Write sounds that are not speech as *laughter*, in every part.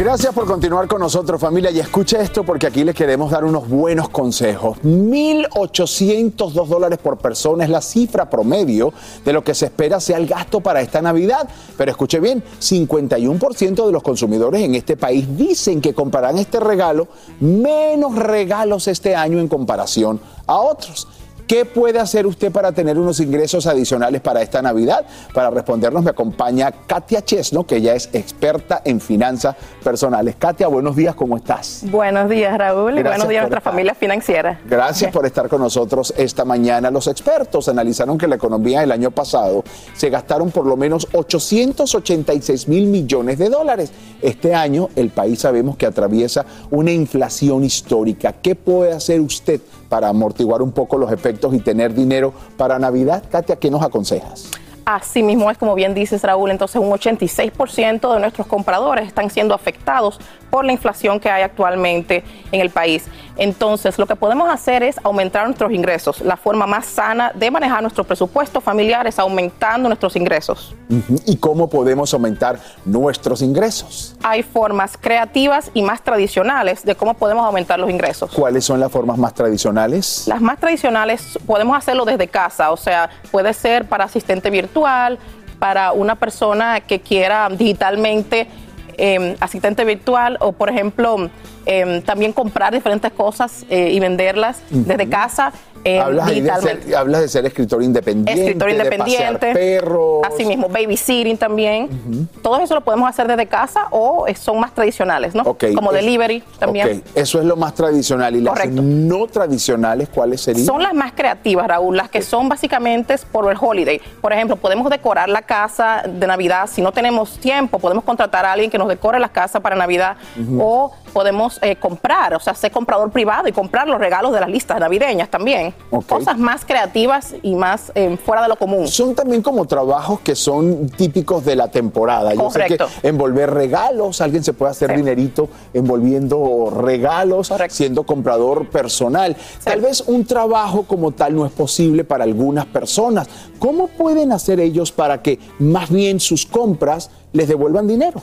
Gracias por continuar con nosotros familia y escuche esto porque aquí les queremos dar unos buenos consejos. 1.802 dólares por persona es la cifra promedio de lo que se espera sea el gasto para esta Navidad. Pero escuche bien, 51% de los consumidores en este país dicen que comprarán este regalo menos regalos este año en comparación a otros. ¿Qué puede hacer usted para tener unos ingresos adicionales para esta Navidad? Para respondernos me acompaña Katia Chesno, que ella es experta en finanzas personales. Katia, buenos días, ¿cómo estás? Buenos días, Raúl, y Gracias buenos días a nuestra estar. familia financiera. Gracias por estar con nosotros esta mañana. Los expertos analizaron que la economía del año pasado se gastaron por lo menos 886 mil millones de dólares. Este año el país sabemos que atraviesa una inflación histórica. ¿Qué puede hacer usted para amortiguar un poco los efectos y tener dinero para Navidad? Katia, ¿qué nos aconsejas? Así mismo es como bien dices, Raúl, entonces un 86% de nuestros compradores están siendo afectados por la inflación que hay actualmente en el país. Entonces, lo que podemos hacer es aumentar nuestros ingresos. La forma más sana de manejar nuestro presupuesto familiar es aumentando nuestros ingresos. ¿Y cómo podemos aumentar nuestros ingresos? Hay formas creativas y más tradicionales de cómo podemos aumentar los ingresos. ¿Cuáles son las formas más tradicionales? Las más tradicionales podemos hacerlo desde casa, o sea, puede ser para asistente virtual, para una persona que quiera digitalmente eh, asistente virtual o, por ejemplo, eh, también comprar diferentes cosas eh, y venderlas desde casa eh, Hablas, de ser, hablas de ser escritor independiente, Escritor de independiente, perros. así mismo, babysitting también. Todo eso lo podemos hacer desde casa o eh, son más tradicionales, ¿no? Como es- delivery también. Eso es lo más tradicional. ¿Y las no tradicionales cuáles serían? Son las más creativas, Raúl, las que son básicamente por el holiday. Por ejemplo, podemos decorar la casa de Navidad. Si no tenemos tiempo, podemos contratar a alguien que nos decore la casa para Navidad. O podemos eh, comprar, o sea, ser comprador privado y comprar los regalos de las listas navideñas también. Cosas más creativas y más eh, fuera de lo común. Son también como trabajos que son típicos de la temporada. Yo sé Correcto. que envolver regalos, alguien se puede hacer Sí. dinerito envolviendo regalos, Correcto. siendo comprador personal. Tal vez un trabajo como tal no es posible para algunas personas. ¿Cómo pueden hacer ellos para que más bien sus compras les devuelvan dinero?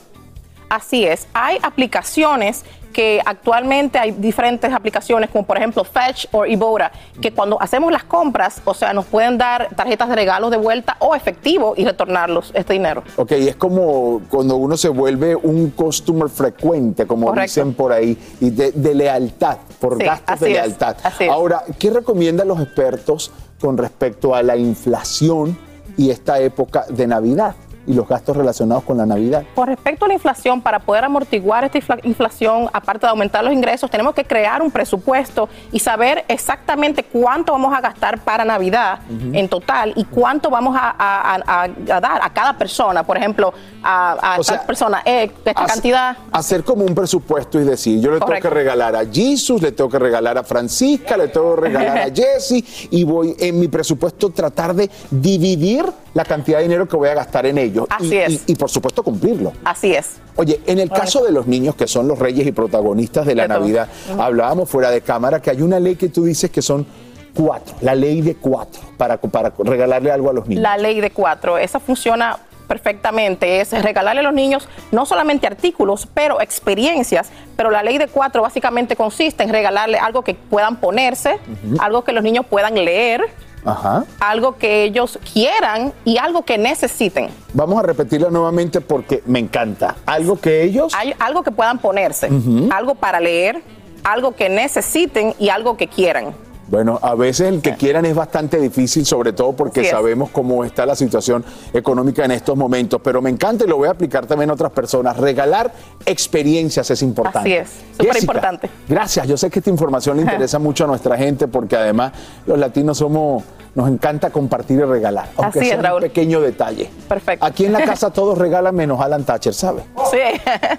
Así es. Hay aplicaciones que actualmente hay diferentes aplicaciones, como por ejemplo Fetch o Ibotta, que cuando hacemos las compras, o sea, nos pueden dar tarjetas de regalo de vuelta o efectivo y retornarlos este dinero. Ok, es como cuando uno se vuelve un customer frecuente, como Correcto. dicen por ahí, y de, de lealtad, por Sí, gastos de lealtad. es. Ahora, ¿qué recomiendan los expertos con respecto a la inflación y esta época de Navidad? Y los gastos relacionados con la Navidad? Con respecto a la inflación, para poder amortiguar esta infla- inflación, aparte de aumentar los ingresos, tenemos que crear un presupuesto y saber exactamente cuánto vamos a gastar para Navidad en total y cuánto vamos a, a- a- a dar a cada persona. Por ejemplo, a, O sea, tal persona, eh, esta Hace- cantidad. Hacer como un presupuesto y decir, yo le Correcto. tengo que regalar a Jesus, le tengo que regalar a Francisca, le tengo que regalar a *laughs* Jesse y voy en mi presupuesto tratar de dividir la cantidad de dinero que voy a gastar en ellos. Así y, es. y- y, por supuesto cumplirlo. Así es. Oye, en el caso de los niños que son los reyes y protagonistas de la De. Navidad, hablábamos fuera de cámara que hay una ley que tú dices que son cuatro, la ley de cuatro, para, para regalarle algo a los niños. La ley de cuatro, esa funciona perfectamente, es regalarle a los niños no solamente artículos, pero experiencias, pero la ley de cuatro básicamente consiste en regalarle algo que puedan ponerse, algo que los niños puedan leer, Ajá. algo que ellos quieran y algo que necesiten. Vamos a repetirla nuevamente porque me encanta. Algo que ellos... Hay algo que puedan ponerse, algo para leer, algo que necesiten y algo que quieran. Bueno, a veces el que quieran es bastante difícil, sobre todo porque es. sabemos cómo está la situación económica en estos momentos, pero me encanta y lo voy a aplicar también a otras personas. Regalar experiencias es importante. Así es, súper importante. Gracias, yo sé que esta información le *laughs* interesa mucho a nuestra gente porque además los latinos somos, nos encanta compartir y regalar, aunque Así es, sea un Raúl. pequeño detalle. Perfecto. Aquí en la casa *laughs* todos regalan menos Alan Thatcher, ¿sabe? Sí.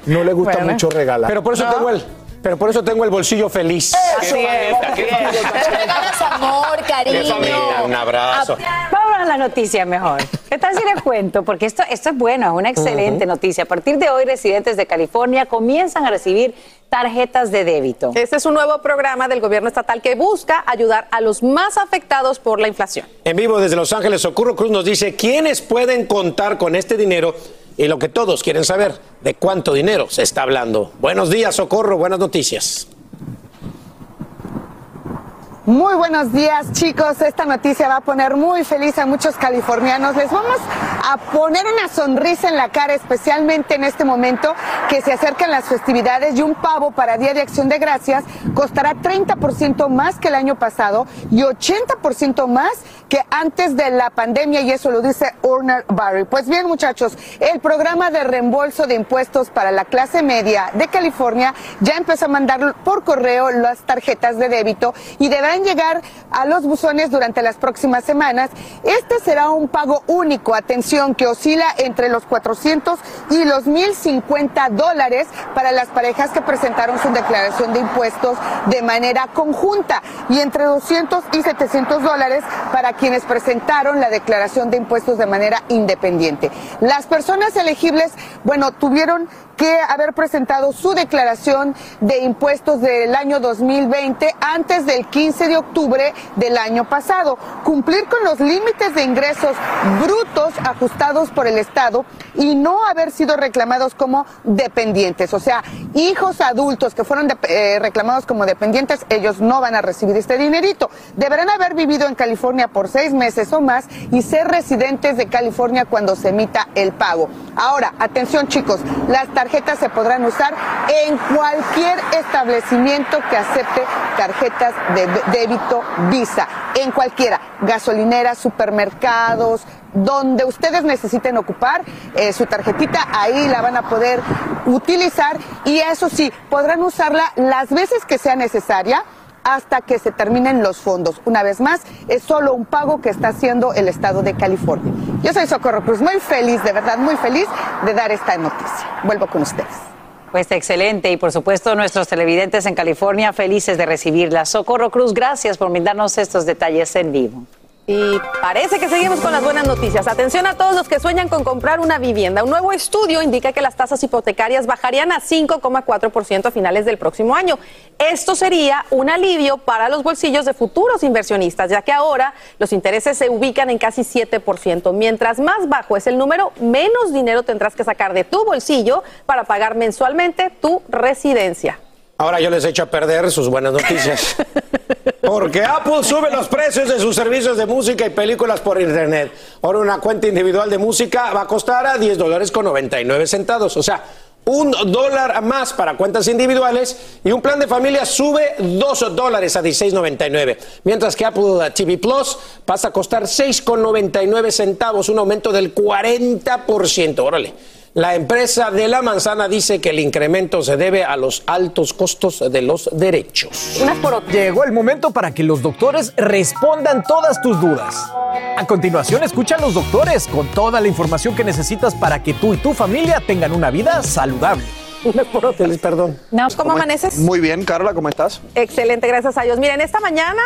No le gusta Bueno. mucho regalar. Pero por eso No. tengo el, pero por eso tengo el bolsillo feliz. Así es. Regalas amor, cariño. Qué familia, un abrazo. Vamos a la noticia mejor. ¿Qué tal si les cuento? Porque esto, esto es bueno, es una excelente noticia. A partir de hoy, residentes de California comienzan a recibir tarjetas de débito. Este es un nuevo programa del gobierno estatal que busca ayudar a los más afectados por la inflación. En vivo desde Los Ángeles, Socorro Cruz nos dice quiénes pueden contar con este dinero y lo que todos quieren saber, de cuánto dinero se está hablando. Buenos días, Socorro, buenas noticias. Muy buenos días chicos, esta noticia va a poner muy feliz a muchos californianos. Les vamos a poner una sonrisa en la cara, especialmente en este momento que se acercan las festividades y un pavo para Día de Acción de Gracias costará 30% más que el año pasado y 80% más que antes de la pandemia y eso lo dice Urner Barry. Pues bien muchachos, el programa de reembolso de impuestos para la clase media de California ya empezó a mandar por correo las tarjetas de débito y deberán llegar a los buzones durante las próximas semanas. Este será un pago único, atención, que oscila entre los 400 y los 1050 dólares para las parejas que presentaron su declaración de impuestos de manera conjunta y entre 200 y 700 dólares para quienes presentaron la declaración de impuestos de manera independiente. Las personas elegibles, bueno, tuvieron que haber presentado su declaración de impuestos del año 2020 antes del 15 de octubre del año pasado, cumplir con los límites de ingresos brutos ajustados por el Estado y no haber sido reclamados como dependientes, o sea, hijos adultos que fueron eh, reclamados como dependientes, ellos no van a recibir este dinerito. Deberán haber vivido en California por seis meses o más y ser residentes de California cuando se emita el pago. Ahora, atención chicos, las tarjetas se podrán usar en cualquier establecimiento que acepte tarjetas de de- débito Visa, en cualquiera, gasolineras, supermercados, donde ustedes necesiten ocupar eh, su tarjetita, ahí la van a poder utilizar. Y eso sí, podrán usarla las veces que sea necesaria hasta que se terminen los fondos. Una vez más, es solo un pago que está haciendo el Estado de California. Yo soy Socorro Cruz, muy feliz, de verdad, muy feliz de dar esta noticia. Vuelvo con ustedes. Pues excelente y por supuesto nuestros televidentes en California felices de recibirla. Socorro Cruz, gracias por brindarnos estos detalles en vivo. Y parece que seguimos con las buenas noticias. Atención a todos los que sueñan con comprar una vivienda. Un nuevo estudio indica que las tasas hipotecarias bajarían a 5,4% a finales del próximo año. Esto sería un alivio para los bolsillos de futuros inversionistas, ya que ahora los intereses se ubican en casi 7%. Mientras más bajo es el número, menos dinero tendrás que sacar de tu bolsillo para pagar mensualmente tu residencia. Ahora yo les echo a perder sus buenas noticias. *laughs* Porque Apple sube los precios de sus servicios de música y películas por internet. Ahora una cuenta individual de música va a costar a 10 dólares con 99 centavos. O sea, un dólar más para cuentas individuales y un plan de familia sube dos dólares a 16.99. Mientras que Apple TV Plus pasa a costar 6.99 centavos, un aumento del 40%. Órale. La empresa de la manzana dice que el incremento se debe a los altos costos de los derechos. Llegó el momento para que los doctores respondan todas tus dudas. A continuación, escucha a los doctores con toda la información que necesitas para que tú y tu familia tengan una vida saludable. Una por otra, perdón. ¿Cómo amaneces? Muy bien, Carla, ¿cómo estás? Excelente, gracias a Dios. Miren, esta mañana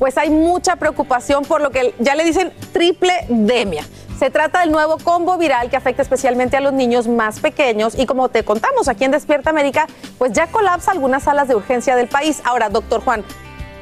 pues hay mucha preocupación por lo que ya le dicen triple demia. Se trata del nuevo combo viral que afecta especialmente a los niños más pequeños y como te contamos aquí en Despierta América, pues ya colapsa algunas salas de urgencia del país. Ahora, doctor Juan,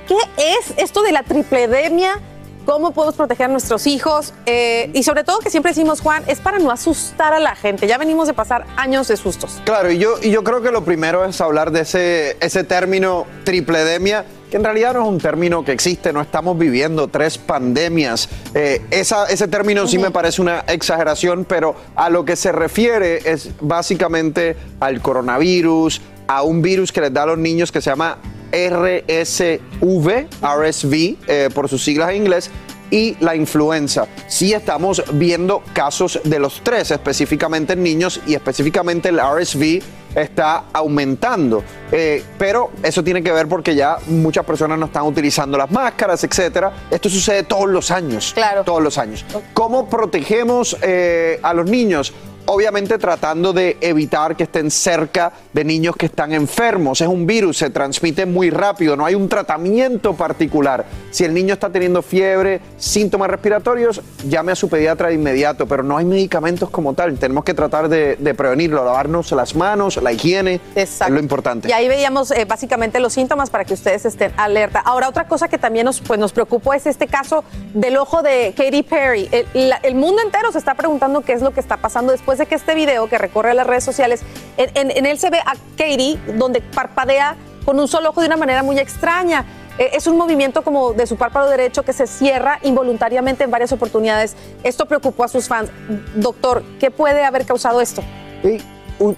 ¿qué es esto de la tripledemia? ¿Cómo podemos proteger a nuestros hijos? Eh, y sobre todo que siempre decimos, Juan, es para no asustar a la gente. Ya venimos de pasar años de sustos. Claro, y yo, yo creo que lo primero es hablar de ese, ese término tripledemia que en realidad no es un término que existe, no estamos viviendo tres pandemias. Eh, esa, ese término sí me parece una exageración, pero a lo que se refiere es básicamente al coronavirus, a un virus que les da a los niños que se llama RSV, RSV, eh, por sus siglas en inglés, y la influenza. Sí estamos viendo casos de los tres, específicamente en niños y específicamente el RSV está aumentando. Eh, pero eso tiene que ver porque ya muchas personas no están utilizando las máscaras, etcétera. Esto sucede todos los años. Claro. Todos los años. ¿Cómo protegemos eh, a los niños? Obviamente tratando de evitar que estén cerca de niños que están enfermos. Es un virus, se transmite muy rápido, no hay un tratamiento particular. Si el niño está teniendo fiebre, síntomas respiratorios, llame a su pediatra de inmediato, pero no hay medicamentos como tal. Tenemos que tratar de, de prevenirlo, lavarnos las manos, la higiene, es lo importante. Y ahí veíamos eh, básicamente los síntomas para que ustedes estén alerta. Ahora, otra cosa que también nos, pues, nos preocupó es este caso del ojo de Katy Perry. El, la- el mundo entero se está preguntando qué es lo que está pasando después de que este video que recorre las redes sociales, en, él se ve a Katy donde parpadea con un solo ojo de una manera muy extraña. Eh, Es un movimiento como de su párpado derecho que se cierra involuntariamente en varias oportunidades. Esto preocupó a sus fans. Doctor, ¿qué puede haber causado esto? Sí,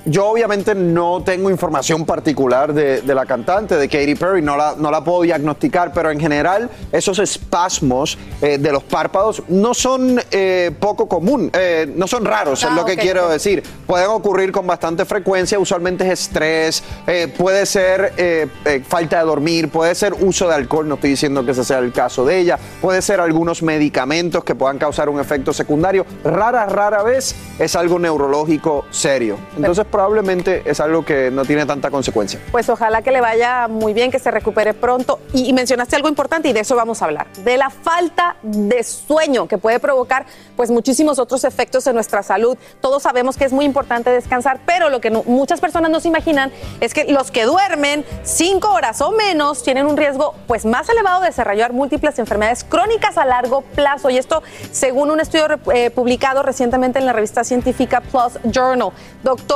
Yo obviamente no tengo información particular de, de la cantante, de Katy Perry, no la, no la puedo diagnosticar, pero en general esos espasmos eh, de los párpados no son eh, poco común, eh, no son raros, Ah, es lo que quiero decir. Pueden ocurrir con bastante frecuencia, usualmente es estrés, puede ser falta de dormir, puede ser uso de alcohol, no estoy diciendo que ese sea el caso de ella, puede ser algunos medicamentos que puedan causar un efecto secundario. Rara, rara vez es algo neurológico serio. Entonces probablemente es algo que no tiene tanta consecuencia. Pues ojalá que le vaya muy bien, que se recupere pronto. Y, mencionaste algo importante y de eso vamos a hablar, de la falta de sueño que puede provocar pues muchísimos otros efectos en nuestra salud. Todos sabemos que es muy importante descansar, pero lo que muchas personas no se imaginan es que los que duermen cinco horas o menos tienen un riesgo pues más elevado de desarrollar múltiples enfermedades crónicas a largo plazo. Y esto según un estudio eh, publicado recientemente en la revista científica Plus Journal. Doctor,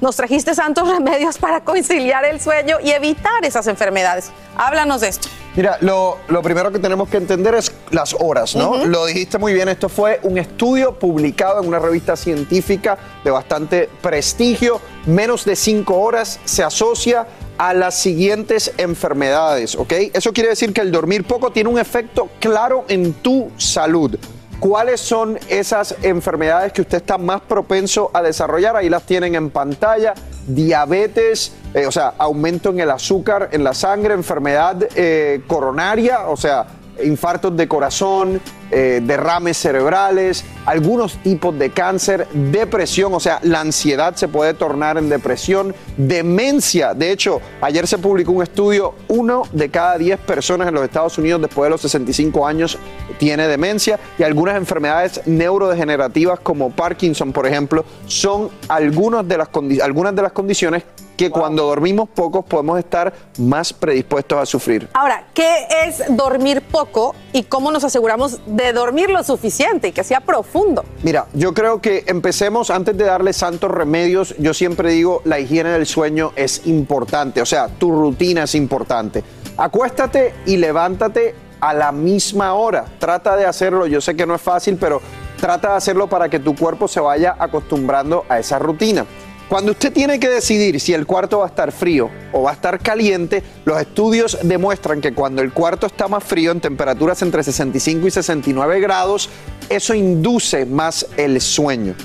nos trajiste santos remedios para conciliar el sueño y evitar esas enfermedades. Háblanos de esto. Mira, lo, lo primero que tenemos que entender es las horas, ¿no? Lo dijiste muy bien, esto fue un estudio publicado en una revista científica de bastante prestigio. Menos de cinco horas se asocia a las siguientes enfermedades, ¿ok? Eso quiere decir que el dormir poco tiene un efecto claro en tu salud. ¿Cuáles son esas enfermedades que usted está más propenso a desarrollar? Ahí las tienen en pantalla. Diabetes, eh, o sea, aumento en el azúcar en la sangre, enfermedad eh, coronaria, o sea, infartos de corazón, eh, derrames cerebrales, algunos tipos de cáncer, depresión, o sea, la ansiedad se puede tornar en depresión, demencia. De hecho, ayer se publicó un estudio, uno de cada 10 personas en los Estados Unidos después de los 65 años tiene demencia y algunas enfermedades neurodegenerativas como Parkinson, por ejemplo, son de las, algunas de las condiciones que cuando dormimos pocos podemos estar más predispuestos a sufrir. Ahora, ¿qué es dormir poco y cómo nos aseguramos de dormir lo suficiente y que sea profundo? Mira, yo creo que empecemos antes de darle santos remedios. Yo siempre digo, la higiene del sueño es importante, o sea, tu rutina es importante. Acuéstate y levántate a la misma hora. Trata de hacerlo, yo sé que no es fácil, pero trata de hacerlo para que tu cuerpo se vaya acostumbrando a esa rutina. Cuando usted tiene que decidir si el cuarto va a estar frío o va a estar caliente, los estudios demuestran que cuando el cuarto está más frío, en temperaturas entre 65 y 69 grados, eso induce más el sueño.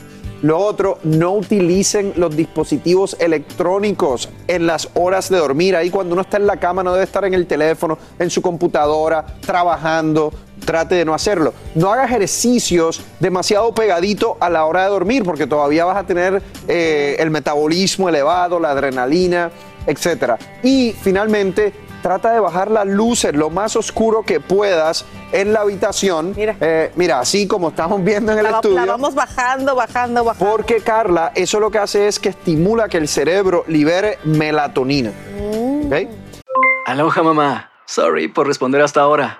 Lo otro, no utilicen los dispositivos electrónicos en las horas de dormir. Ahí cuando uno está en la cama no debe estar en el teléfono, en su computadora, trabajando. Trate de no hacerlo. No haga ejercicios demasiado pegadito a la hora de dormir porque todavía vas a tener eh, el metabolismo elevado, la adrenalina, etc. Y finalmente, trata de bajar las luces lo más oscuro que puedas en la habitación. Mira, mira así como estamos viendo en el La, estudio. la vamos bajando, bajando, bajando. Porque Carla, eso lo que hace es que estimula que el cerebro libere melatonina. ¿Ok? Aloha mamá. Sorry por responder hasta ahora.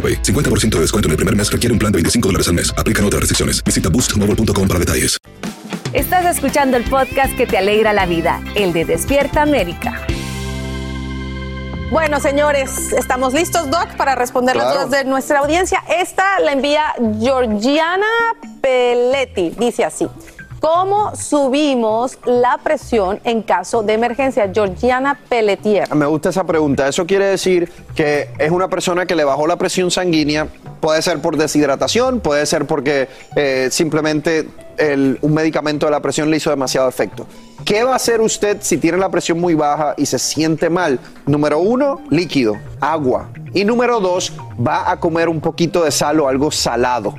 AroPay. 50% de descuento en el primer mes requiere un plan de 25 dólares al mes. Aplican otras restricciones. Visita boostmobile.com para detalles. Estás escuchando el podcast que te alegra la vida, el de Despierta América. Bueno, señores, estamos listos, Doc, para responder las Claro. dudas de nuestra audiencia. Esta la envía Georgiana Pelletti. Dice así. ¿Cómo subimos la presión en caso de emergencia? Georgiana Pelletier. Me gusta esa pregunta. Eso quiere decir que es una persona que le bajó la presión sanguínea. Puede ser por deshidratación, puede ser porque eh, simplemente un medicamento de la presión le hizo demasiado efecto. ¿Qué va a hacer usted si tiene la presión muy baja y se siente mal? Número uno, líquido, agua. Y número dos, va a comer un poquito de sal o algo salado.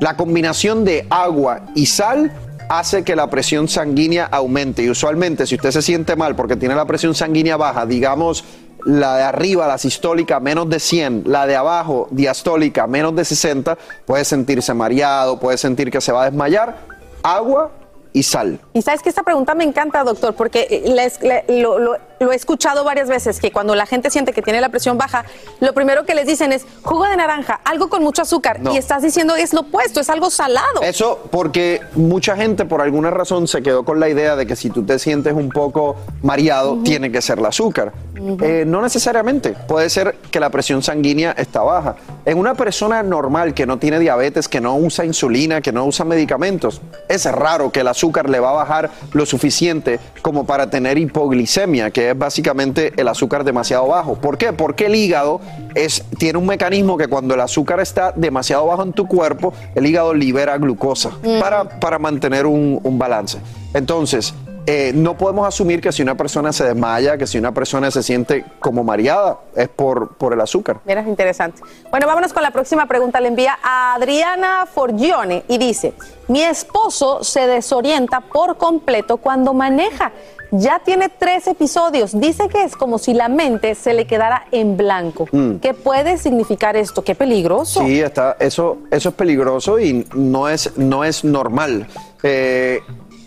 La combinación de agua y sal hace que la presión sanguínea aumente. Y usualmente, si usted se siente mal porque tiene la presión sanguínea baja, digamos la de arriba, la sistólica, menos de 100, la de abajo, diastólica, menos de 60, puede sentirse mareado, puede sentir que se va a desmayar. Agua y sal. Y sabes que esta pregunta me encanta, doctor, porque eh, la es- le- lo, lo- lo he escuchado varias veces, que cuando la gente siente que tiene la presión baja, lo primero que les dicen es jugo de naranja, algo con mucho azúcar. No. Y estás diciendo es lo opuesto, es algo salado. Eso porque mucha gente por alguna razón se quedó con la idea de que si tú te sientes un poco mareado, tiene que ser el azúcar. Eh, no necesariamente, puede ser que la presión sanguínea está baja. En una persona normal que no tiene diabetes, que no usa insulina, que no usa medicamentos, es raro que el azúcar le va a bajar lo suficiente como para tener hipoglicemia, que es básicamente el azúcar demasiado bajo. ¿Por qué? Porque el hígado es, tiene un mecanismo que cuando el azúcar está demasiado bajo en tu cuerpo, el hígado libera glucosa Mm. para, para mantener un, un balance. Entonces, eh, no podemos asumir que si una persona se desmaya, que si una persona se siente como mareada, es por, por el azúcar. Mira, es interesante. Bueno, vámonos con la próxima pregunta. Le envía a Adriana Forgione y dice, mi esposo se desorienta por completo cuando maneja. Ya tiene tres episodios. Dice que es como si la mente se le quedara en blanco. Mm. ¿Qué puede significar esto? Qué peligroso. Sí, está, eso, eso es peligroso y no es, no es normal. Eh,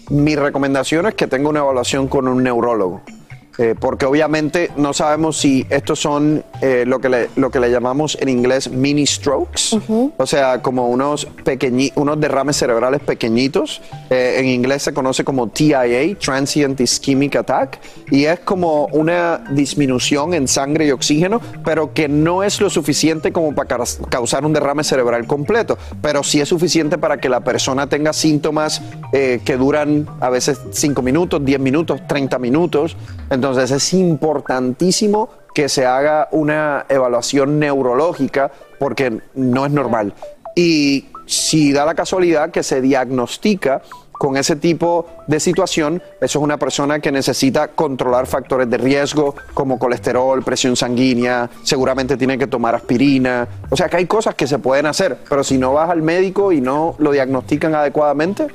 mi recomendación es que tenga una evaluación con un neurólogo. Eh, porque obviamente no sabemos si estos son eh, lo, que le, lo que le llamamos en inglés mini strokes, o sea, como unos, pequeñi- unos derrames cerebrales pequeñitos. Eh, en inglés se conoce como TIA, Transient Ischemic Attack, y es como una disminución en sangre y oxígeno, pero que no es lo suficiente como para caus- causar un derrame cerebral completo, pero sí es suficiente para que la persona tenga síntomas eh, que duran a veces 5 minutos, 10 minutos, 30 minutos. Entonces es importantísimo que se haga una evaluación neurológica porque no es normal. Y si da la casualidad que se diagnostica con ese tipo de situación, eso es una persona que necesita controlar factores de riesgo como colesterol, presión sanguínea, seguramente tiene que tomar aspirina. O sea que hay cosas que se pueden hacer, pero si no vas al médico y no lo diagnostican adecuadamente,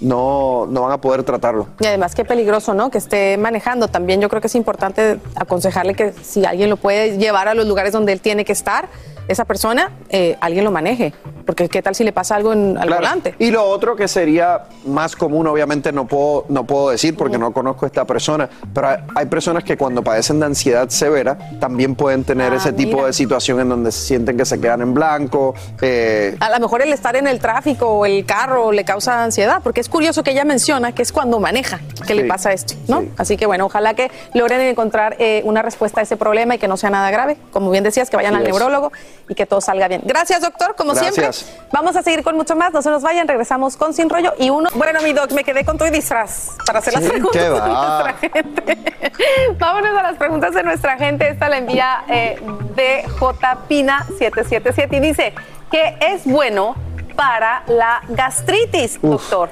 no, no van a poder tratarlo. Y además qué peligroso, ¿no? Que esté manejando. También yo creo que es importante aconsejarle que si alguien lo puede llevar a los lugares donde él tiene que estar, esa persona, eh, alguien lo maneje. Porque qué tal si le pasa algo en, al Claro. volante. Y lo otro que sería más común, obviamente no puedo, no puedo decir porque no conozco a esta persona, pero hay, hay personas que cuando padecen de ansiedad severa también pueden tener Ah, ese tipo de situación en donde se sienten que se quedan en blanco. eh, A lo mejor el estar en el tráfico o el carro le causa ansiedad, porque es curioso que ella menciona que es cuando maneja que le pasa esto, ¿no? Así que bueno, ojalá que logren encontrar eh, una respuesta a ese problema y que no sea nada grave. Como bien decías, que vayan al es. neurólogo y que todo salga bien. Gracias, doctor, como Gracias. siempre. Vamos a seguir con mucho más, no se nos vayan, regresamos con Sin Rollo. Y uno, bueno, mi doc, me quedé con tu disfraz para hacer las preguntas de nuestra gente. *laughs* Vámonos a las preguntas de nuestra gente. Esta la envía eh, DJ Pina 777 y dice que es bueno para la gastritis, doctor.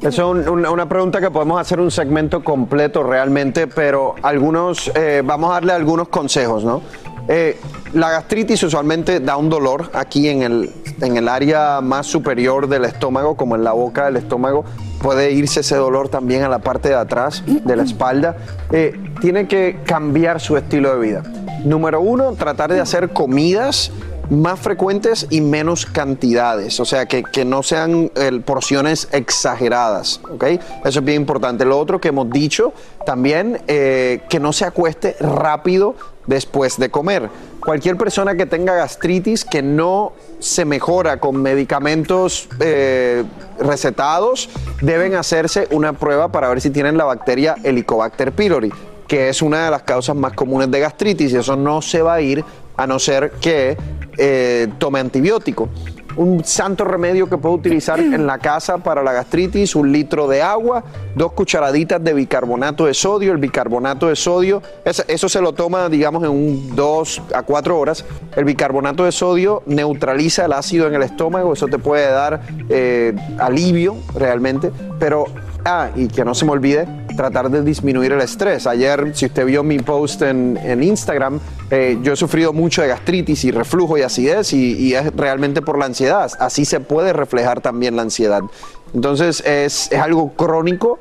Eso es un- una, una pregunta que podemos hacer un segmento completo realmente, pero algunos, eh, vamos a darle algunos consejos, ¿no? Eh, la gastritis usualmente da un dolor aquí en el, en el área más superior del estómago, como en la boca del estómago. Puede irse ese dolor también a la parte de atrás de la espalda. Eh, tiene que cambiar su estilo de vida. Número uno, tratar de hacer comidas más frecuentes y menos cantidades, o sea, que, que no sean porciones exageradas, ¿ok? Eso es bien importante. Lo otro que hemos dicho también, eh, que no se acueste rápido después de comer. Cualquier persona que tenga gastritis que no se mejora con medicamentos eh, recetados, deben hacerse una prueba para ver si tienen la bacteria Helicobacter pylori que es una de las causas más comunes de gastritis y eso no se va a ir a no ser que eh, tome antibiótico. Un santo remedio que puedo utilizar en la casa para la gastritis, un litro de agua, dos cucharaditas de bicarbonato de sodio. El bicarbonato de sodio, es- eso se lo toma, digamos, en un 2 a 4 horas. El bicarbonato de sodio neutraliza el ácido en el estómago, eso te puede dar eh, alivio realmente, pero Ah, y que no se me olvide tratar de disminuir el estrés. Ayer, si usted vio mi post en, en Instagram, eh, yo he sufrido mucho de gastritis y reflujo y acidez y, y es realmente por la ansiedad. Así se puede reflejar también la ansiedad. Entonces es, es algo crónico,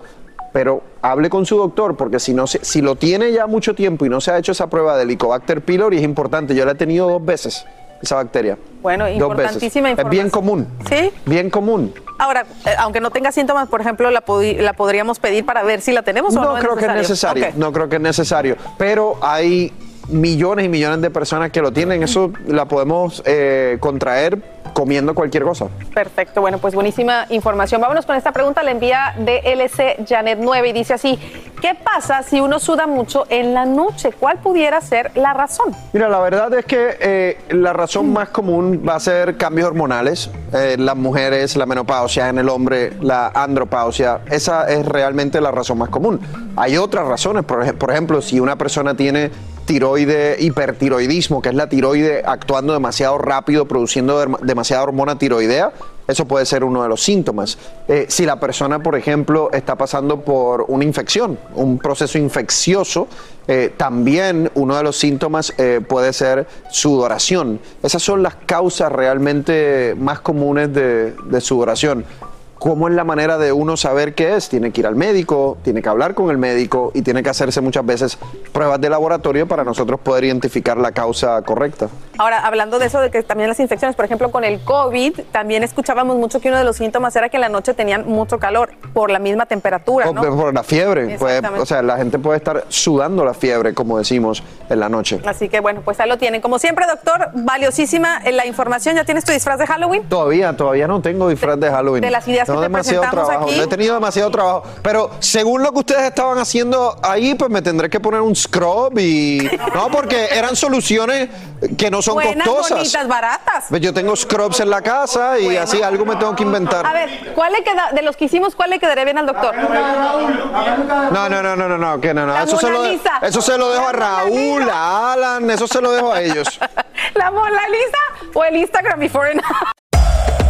pero hable con su doctor porque si, no se- si lo tiene ya mucho tiempo y no se ha hecho esa prueba de Helicobacter pylori es importante. Yo la he tenido dos veces, esa bacteria. Bueno, Dos veces. importantísima Es bien común. Sí. Bien común. Ahora, eh, aunque no tenga síntomas, por ejemplo, la, la podríamos pedir para ver si la tenemos o no, No creo que es necesario, no creo que es necesario, pero hay millones y millones de personas que lo tienen, eso la podemos eh, contraer comiendo cualquier cosa. Perfecto, bueno, pues buenísima información. Vámonos con esta pregunta, la envía DLC Janet 9 y dice así, ¿qué pasa si uno suda mucho en la noche? ¿Cuál pudiera ser la razón? Mira, la verdad es que eh, la razón más común va a ser cambios hormonales. Eh, las mujeres, la menopausia, en el hombre, la andropausia. Esa es realmente la razón más común. Hay otras razones, por, ej- por ejemplo, si una persona tiene tiroide, hipertiroidismo, que es la tiroide actuando demasiado rápido, produciendo demasiada hormona tiroidea, eso puede ser uno de los síntomas. Eh, si la persona, por ejemplo, está pasando por una infección, un proceso infeccioso, eh, también uno de los síntomas eh, puede ser sudoración. Esas son las causas realmente más comunes de sudoración. ¿Cómo es la manera de uno saber qué es? Tiene que ir al médico, tiene que hablar con el médico y tiene que hacerse muchas veces pruebas de laboratorio para nosotros poder identificar la causa correcta. Ahora, hablando de eso, de que también las infecciones, por ejemplo, con el COVID, también escuchábamos mucho que uno de los síntomas era que en la noche tenían mucho calor por la misma temperatura, ¿no? por la fiebre. puede- o sea, la gente puede estar sudando la fiebre, como decimos, en la noche. Así que bueno, pues ahí lo tienen. Como siempre, doctor, valiosísima eh, la información. ¿Ya tienes tu disfraz de Halloween? Todavía, todavía no tengo disfraz de Halloween. de las ideas Tengo te demasiado trabajo, aquí. no he tenido demasiado trabajo. Pero según lo que ustedes estaban haciendo ahí, pues me tendré que poner un scrub y. *laughs* No, porque eran soluciones que no son Buenas, costosas. bonitas, baratas. Pues yo tengo scrubs en la casa y así algo me tengo que inventar. A ver, ¿cuál le queda, de los que hicimos, cuál le quedaría bien al doctor? No, no, no, no, no, no, que no, no. Eso se, lo eso se lo dejo a Raúl, a Alan, eso se lo dejo a ellos. *laughs* ¿La Mona Lisa o el Instagram before and?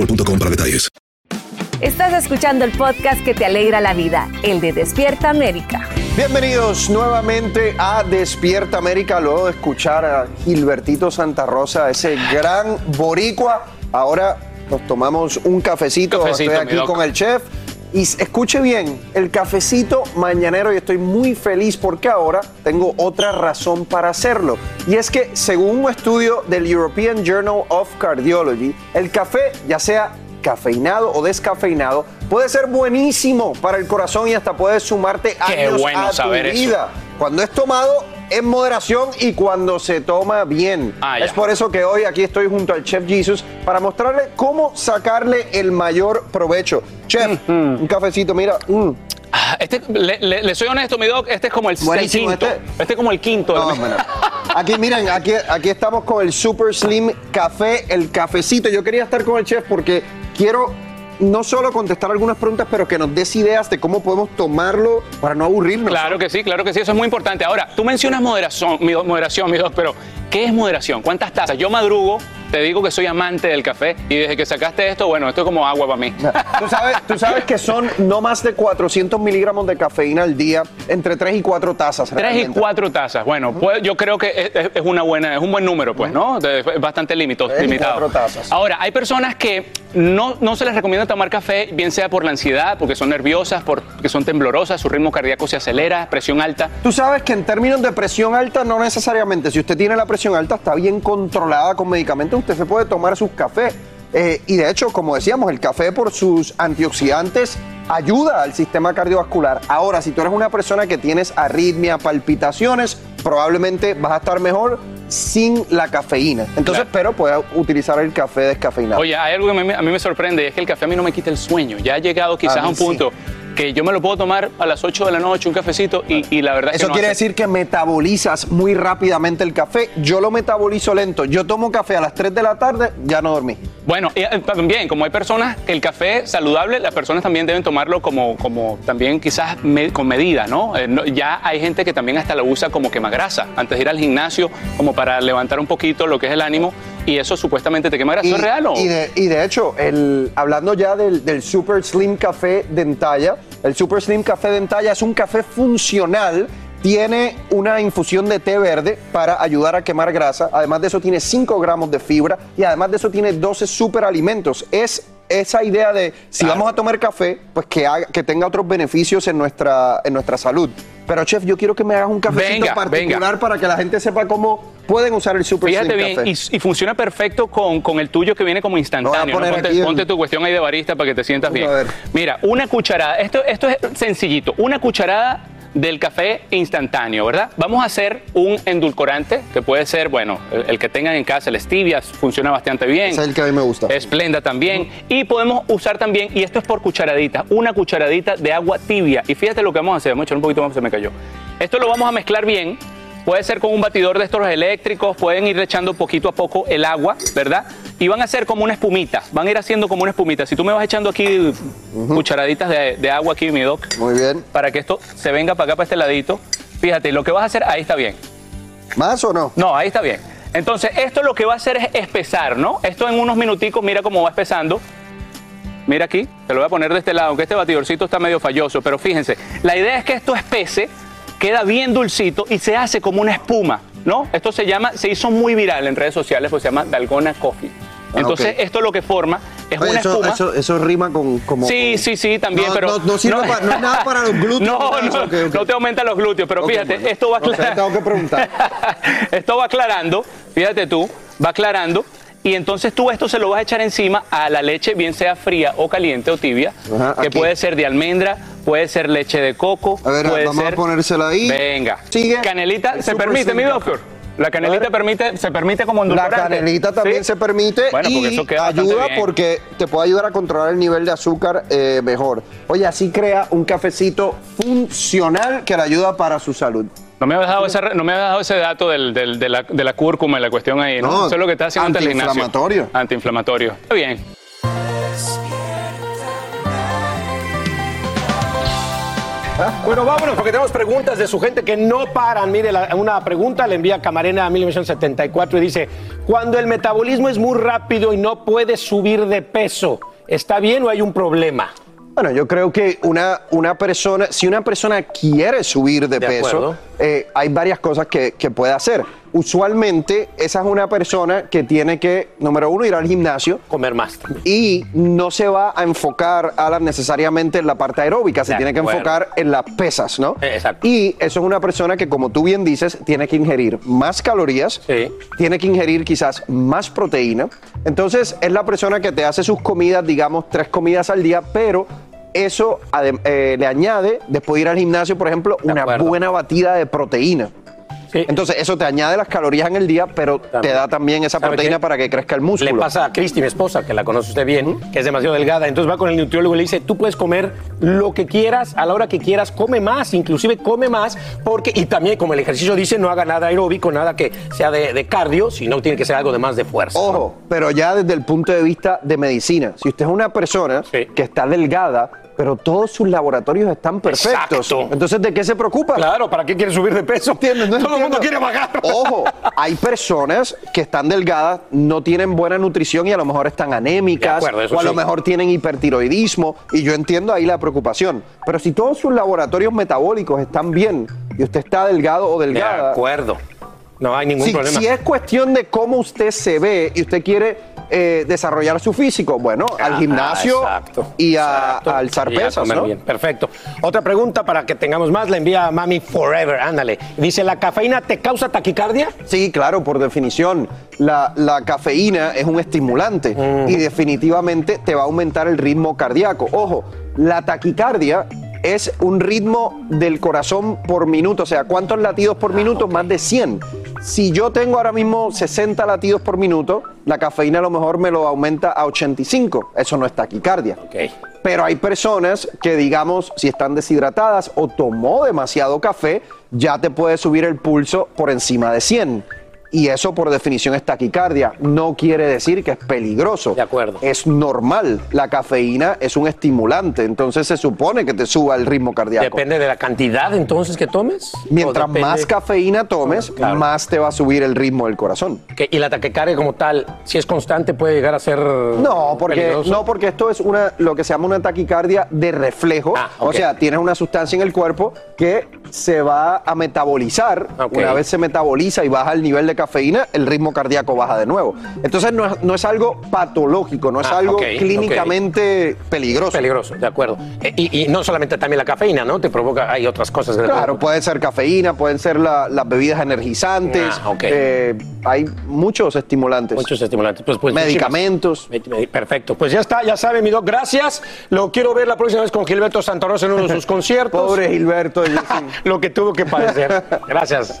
boostmobile.com para detalles. Estás escuchando el podcast que te alegra la vida, el de Despierta América. Bienvenidos nuevamente a Despierta América, luego de escuchar a Gilbertito Santa Rosa, ese gran boricua. Ahora nos tomamos un cafecito, Cafecito, estoy aquí con el chef. Y escuche bien, el cafecito mañanero y estoy muy feliz porque ahora tengo otra razón para hacerlo. Y es que según un estudio del European Journal of Cardiology, el café, ya sea cafeinado o descafeinado, puede ser buenísimo para el corazón y hasta puede sumarte Qué años bueno a saber tu eso. vida. Cuando es tomado en moderación y cuando se toma bien. Ah, es por eso que hoy aquí estoy junto al Chef Jesus para mostrarle cómo sacarle el mayor provecho. Chef, un cafecito, mira. mm. Ah, Este, le, le- le soy honesto, mi doc, este es como el, el quinto. este- Este. es como el quinto. No. Aquí miren, aquí, aquí estamos con el Super Slim Café, el cafecito. Yo quería estar con el chef porque quiero no solo contestar algunas preguntas, pero que nos des ideas de cómo podemos tomarlo para no aburrirnos. Claro que sí, claro que sí, eso es muy importante. Ahora, tú mencionas moderación, mi, moderación, mi doc, pero ¿qué es moderación? ¿Cuántas tazas? Yo madrugo, te digo que soy amante del café y desde que sacaste esto, bueno, esto es como agua para mí. *laughs* Tú sabes, tú sabes que son no más de 400 miligramos de cafeína al día, entre 3 y 4 tazas. Tres y realmente. cuatro tazas. Bueno, pues, yo creo que es, una buena, es un buen número, pues, ¿no? De- Es bastante y limitado. cuatro tazas. Ahora, hay personas que no, no se les recomienda tomar café, bien sea por la ansiedad, porque son nerviosas, porque son temblorosas, su ritmo cardíaco se acelera, presión alta. Tú sabes que en términos de presión alta, no necesariamente. Si usted tiene la presión alta, está bien controlada con medicamentos, usted se puede tomar sus cafés. Eh, y de hecho, como decíamos, el café por sus antioxidantes ayuda al sistema cardiovascular. Ahora, si tú eres una persona que tienes arritmia, palpitaciones, probablemente vas a estar mejor sin la cafeína. Entonces, pero puedes utilizar el café descafeinado. Oye, hay algo que a mí, a mí me sorprende, es que el café a mí no me quita el sueño. Ya ha llegado quizás A un sí. punto que yo me lo puedo tomar a las 8 de la noche, un cafecito, y, y la verdad es Eso que no quiere hace- decir que metabolizas muy rápidamente el café. Yo lo metabolizo lento. Yo tomo café a las 3 de la tarde, ya no dormí. Bueno, y, eh, también, como hay personas el café saludable, las personas también deben tomarlo como, como también quizás me- con medida, ¿no? Eh, no- Ya hay gente que también hasta lo usa como quemagrasa, antes de ir al gimnasio, como para levantar un poquito lo que es el ánimo, y eso supuestamente te quema grasa. ¿Eso es real o? y de, y de hecho, el, hablando ya del, del Super Slim Café Dentalla, el Super Slim Café Dentalla es un café funcional. Tiene una infusión de té verde para ayudar a quemar grasa. Además de eso, tiene 5 gramos de fibra y además de eso, tiene 12 superalimentos. Es esa idea de si vamos a tomar café, pues que, haga- que tenga otros beneficios en nuestra, en nuestra salud. Pero chef, yo quiero que me hagas un cafecito Venga, particular venga. para que la gente sepa cómo pueden usar el Super Fíjate Slim bien, Café. y, y funciona perfecto con, con el tuyo que viene como instantáneo. Ponte, ponte tu cuestión ahí de barista para que te sientas bien. a ver. Mira, una cucharada, esto, esto es sencillito, una cucharada del café instantáneo, ¿verdad? Vamos a hacer un endulcorante que puede ser, bueno, el, el que tengan en casa, el stevia, funciona bastante bien. Es el que a mí me gusta. Esplenda también. Y podemos usar también, y esto es por cucharadita, una cucharadita de agua tibia. Y fíjate lo que vamos a hacer, vamos a echar un poquito más, se me cayó. Esto lo vamos a mezclar bien. Puede ser con un batidor de estos eléctricos, pueden ir echando poquito a poco el agua, ¿verdad? Y van a hacer como una espumita, van a ir haciendo como una espumita. Si tú me vas echando aquí cucharaditas de, de agua aquí, mi doc. Muy bien. Para que esto se venga para acá, para este ladito. Fíjate, lo que vas a hacer, ahí está bien. ¿Más o no? No, ahí está bien. Entonces, esto lo que va a hacer es espesar, ¿no? Esto en unos minuticos, mira cómo va espesando. Mira aquí, te lo voy a poner de este lado, aunque este batidorcito está medio falloso, pero fíjense, la idea es que esto espese, queda bien dulcito y se hace como una espuma, ¿no? Esto se llama, se hizo muy viral en redes sociales, pues se llama Dalgona Coffee. Entonces, ok. esto lo que forma es Oye, una eso, espuma. eso, eso rima con como. Sí, sí, sí, también, No, pero. no- no sirve pa- no es nada para los *laughs* glúteos, No, no, no te aumenta los glúteos, pero fíjate, bueno. esto va aclarando. tengo que preguntar. *laughs* esto va aclarando, fíjate tú, va aclarando. Y entonces tú esto se lo vas a echar encima a la leche, bien sea fría o caliente o tibia, Ajá, que aquí. puede ser de almendra, puede ser leche de coco. A ver, puede vamos ser... a ponérsela ahí. Venga. Sigue. Canelita, El ¿se permite, mi doctor? La canelita permite, se permite como La endulcorante. canelita también ¿Sí? se permite Bueno, porque y eso queda ayuda bien. porque te puede ayudar a controlar el nivel de azúcar eh, mejor. Oye, así crea un cafecito funcional que le ayuda para su salud. No me habías dado ese, no me habías dado ese dato del- del- de, la, de la cúrcuma y la cuestión ahí, ¿no? No, Eso es lo que está haciendo antiinflamatorio. Antiinflamatorio. Está bien. Bueno, vámonos porque tenemos preguntas de su gente que no paran. Mire, la- una pregunta le envía Camarena a 1974 y dice, cuando el metabolismo es muy rápido y no puede subir de peso, ¿está bien o hay un problema? Bueno, yo creo que una, una persona, si una persona quiere subir de, De peso, eh, hay varias cosas que, que puede hacer. Usualmente, esa es una persona que tiene que, número uno, ir al gimnasio. Comer más. Y no se va a enfocar a la, necesariamente en la parte aeróbica, se De tiene que enfocar en las pesas, ¿no? Exacto. Y eso es una persona que, como tú bien dices, tiene que ingerir más calorías, tiene que ingerir quizás más proteína. Entonces, es la persona que te hace sus comidas, digamos, tres comidas al día, pero eso eh, le añade, después de ir al gimnasio, por ejemplo, una acuerdo. buena batida de proteína. Entonces, eso te añade las calorías en el día, pero te da también esa ¿Sabe proteína para que crezca el músculo. Le pasa a Cristi, mi esposa, que la conoce usted bien, que es demasiado delgada. Entonces va con el nutriólogo y le dice, tú puedes comer lo que quieras, a la hora que quieras, come más, inclusive come más, porque, y también como el ejercicio dice, no haga nada aeróbico, nada que sea de, de cardio, sino tiene que ser algo de más de fuerza. Ojo, pero ya desde el punto de vista de medicina, si usted es una persona que está delgada, pero todos sus laboratorios están perfectos, Exacto. entonces ¿de qué se preocupa? Claro, ¿para qué quiere subir de peso? ¿Entiendes? No Todo el mundo quiere bajar. Ojo, hay personas que están delgadas, no tienen buena nutrición y a lo mejor están anémicas, De acuerdo, eso o a lo mejor tienen hipertiroidismo, y yo entiendo ahí la preocupación. Pero si todos sus laboratorios metabólicos están bien y usted está delgado o De delgada, acuerdo. No hay ningún si, problema. si es cuestión de cómo usted se ve y usted quiere eh, desarrollar su físico, bueno, al Ah, gimnasio exacto, y a, exacto. a alzar Y a pesas, comer ¿no? bien. Perfecto. Otra pregunta para que tengamos más, la envía a Mami Forever, ándale. Dice, ¿la cafeína te causa taquicardia? Sí, claro, por definición. La, la cafeína es un estimulante y definitivamente te va a aumentar el ritmo cardíaco. Ojo, la taquicardia es un ritmo del corazón por minuto, o sea, ¿cuántos latidos por minuto? Más de 100. Si yo tengo ahora mismo 60 latidos por minuto, la cafeína a lo mejor me lo aumenta a 85. Eso no es taquicardia. Pero hay personas que, digamos, si están deshidratadas o tomó demasiado café, ya te puede subir el pulso por encima de 100. Y eso por definición es taquicardia. No quiere decir que es peligroso. De acuerdo. Es normal. La cafeína es un estimulante. Entonces se supone que te suba el ritmo cardíaco. Depende de la cantidad entonces que tomes. Mientras ¿O más cafeína tomes, Claro. más te va a subir el ritmo del corazón. Y la taquicardia como tal, si es constante, puede llegar a ser. No, porque, peligroso? no, porque esto es una, lo que se llama una taquicardia de reflejo. O ok. sea, tienes una sustancia en el cuerpo que se va a metabolizar. Una vez se metaboliza y baja el nivel de cafeína, el ritmo cardíaco baja de nuevo. Entonces no es, no es algo patológico, no es Ah, algo clínicamente peligroso. Peligroso, de acuerdo. Eh, Y, y no solamente también la cafeína, ¿no? Te provoca, hay otras cosas. el Claro, puede ser cafeína, pueden ser la- las bebidas energizantes. Ah, ok. eh, hay muchos estimulantes. Muchos estimulantes. Pues, pues, Medicamentos. muchísimas- Perfecto. Pues ya está, ya sabe, mi doc. Gracias. Lo quiero ver la próxima vez con Gilberto Santa Rosa en uno de sus *laughs* conciertos. Pobre Gilberto. *laughs* Lo que tuvo que padecer. Gracias.